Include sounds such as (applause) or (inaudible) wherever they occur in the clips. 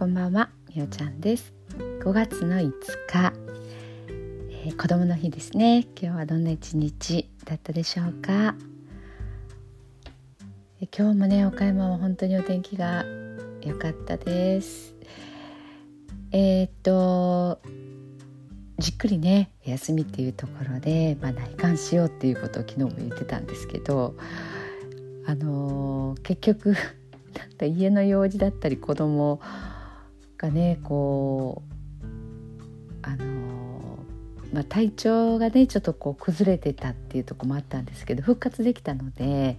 こんばんはみおちゃんです。5月の5日、えー、子供の日ですね。今日はどんな一日だったでしょうか、えー、今日もね岡山は本当にお天気が良かったです。えー、っとじっくりね休みっていうところで、まあ、内観しようっていうことを昨日も言ってたんですけどあのー、結局 (laughs) なんか家の用事だったり子供がねこうあのまあ、体調がねちょっとこう崩れてたっていうとこもあったんですけど復活できたので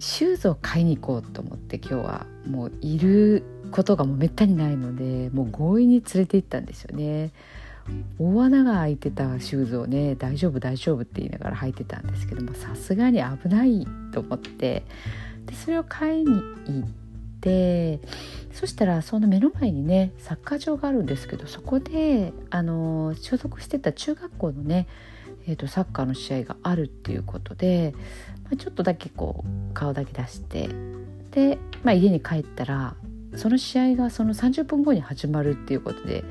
シューズを買いに行こうと思って今日はもういることがもうめったにないのでもう強引に連れて行ったんですよね。大穴が開いてたシューズをね大丈夫大丈夫って言いながら履いてたんですけどもさすがに危ないと思ってでそれを買いに行ってそしたらその目の前にねサッカー場があるんですけどそこであの所属してた中学校のね、えーと、サッカーの試合があるっていうことで、まあ、ちょっとだけこう顔だけ出してで、まあ、家に帰ったらその試合がその30分後に始まるっていうことで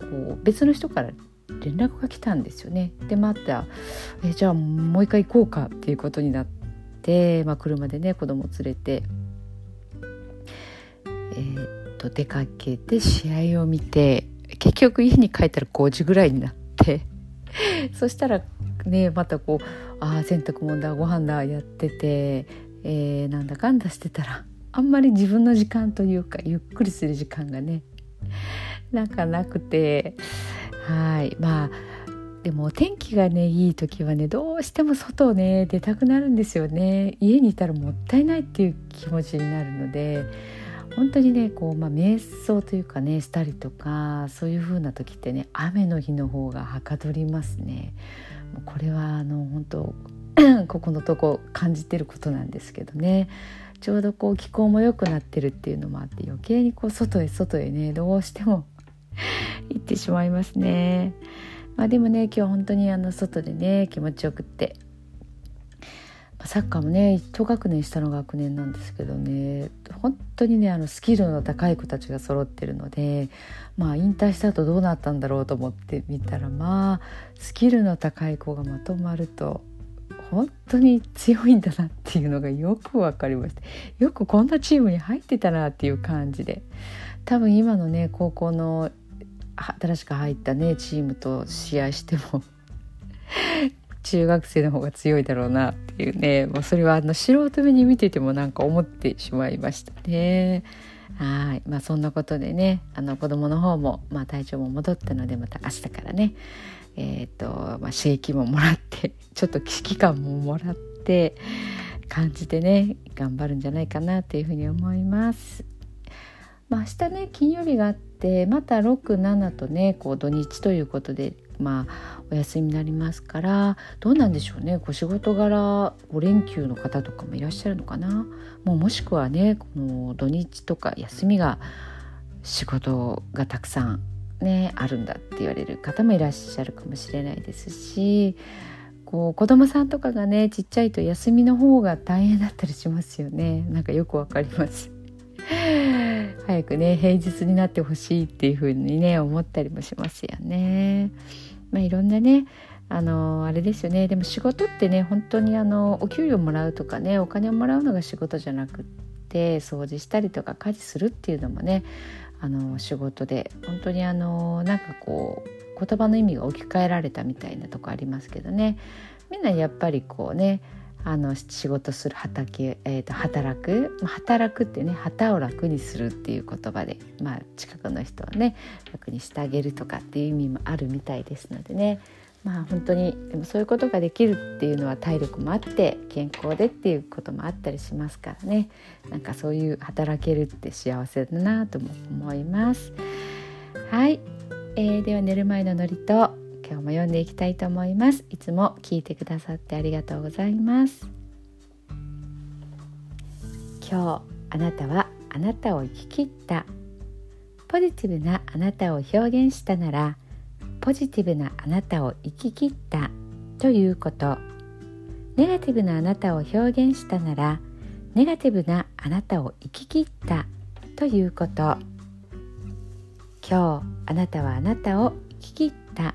こう別の人から連絡が来たんですよね。でまたえじゃあもう一回行こうかっていうことになって、まあ、車でね子供連れて、と出かけて試合を見て結局家に帰ったら5時ぐらいになって (laughs) そしたらねまたこうあ洗濯物だご飯だやってて、えー、なんだかんだしてたらあんまり自分の時間というかゆっくりする時間がねなんかなくてはいまあでもお天気がねいい時はねどうしても外をね出たくなるんですよね。家にいたらもったいないっていう気持ちになるので本当にねこう、まあ、瞑想というかねしたりとかそういう風な時ってね雨の日の方がはかどりますね。これはあの本当 (clears throat) ここのとこ感じてることなんですけどねちょうどこう気候も良くなってるっていうのもあって余計にこう外へ外へねどうしても (laughs) 行ってしまいますね。まあ、でもね今日本当にあの外でね気持ちよくってサッカーもね一学年下の学年なんですけどね本当にねあのスキルの高い子たちが揃ってるのでまあ引退した後どうなったんだろうと思ってみたらまあスキルの高い子がまとまると本当に強いんだなっていうのがよく分かりましたよくこんなチームに入ってたなっていう感じで多分今のね高校の新しく入ったねチームと試合しても中学生の方が強いだろうなっていうねもうそれはあの素人目に見ててもなんか思ってしまいましたね。はいまあそんなことでねあの子供の方も、まあ、体調も戻ったのでまた明日からねえっ、ー、と、まあ、刺激ももらって (laughs) ちょっと危機感ももらって感じてね頑張るんじゃないかなというふうに思います。まあ、明日ね金曜日があってまた67とねこう土日ということでまあお休みになりますからどうなんでしょうね。こ仕事柄5連休の方とかもいらっしゃるのかな。もうもしくはねこの土日とか休みが仕事がたくさんねあるんだって言われる方もいらっしゃるかもしれないですしこう子供さんとかがねちっちゃいと休みの方が大変だったりしますよね。なんかよくわかります。早くね平日になってほしいっていう風にね思ったりもしますよね。まあ、いろんなねあのあれですよねでも仕事ってね本当にあのお給料もらうとかねお金をもらうのが仕事じゃなくって掃除したりとか家事するっていうのもねあの仕事で本当にあのなんかこう言葉の意味が置き換えられたみたいなとこありますけどねみんなやっぱりこうねあの仕事する畑、えーと、働く働くってね旗を楽にするっていう言葉で、まあ、近くの人はね楽にしてあげるとかっていう意味もあるみたいですのでね。まあ本当にでもそういうことができるっていうのは体力もあって健康でっていうこともあったりしますからね。なんかそういう働けるって幸せだなとも思います。はい、えー、では寝る前の祝詞今日も読んでいきたいと思います。いつも聞いてくださってありがとうございます。今日あなたはあなたを生き切った。ポジティブなあなたを表現したならポジティブなあなたを生き切った。ということ。ネガティブなあなたを表現したならネガティブなあなたを生き切った。ということ。今日あなたはあなたを生き切った。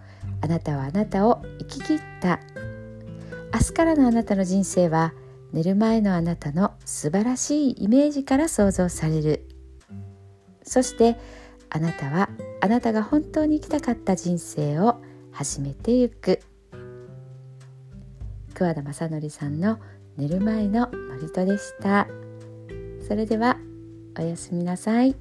あなたはあなたを生き切った。明日からのあなたの人生は寝る前のあなたの素晴らしいイメージから想像される。そしてあなたはあなたが本当に生きたかった人生を始めてゆく。桑田正則さんの寝る前の祝詞でした。それではおやすみなさい。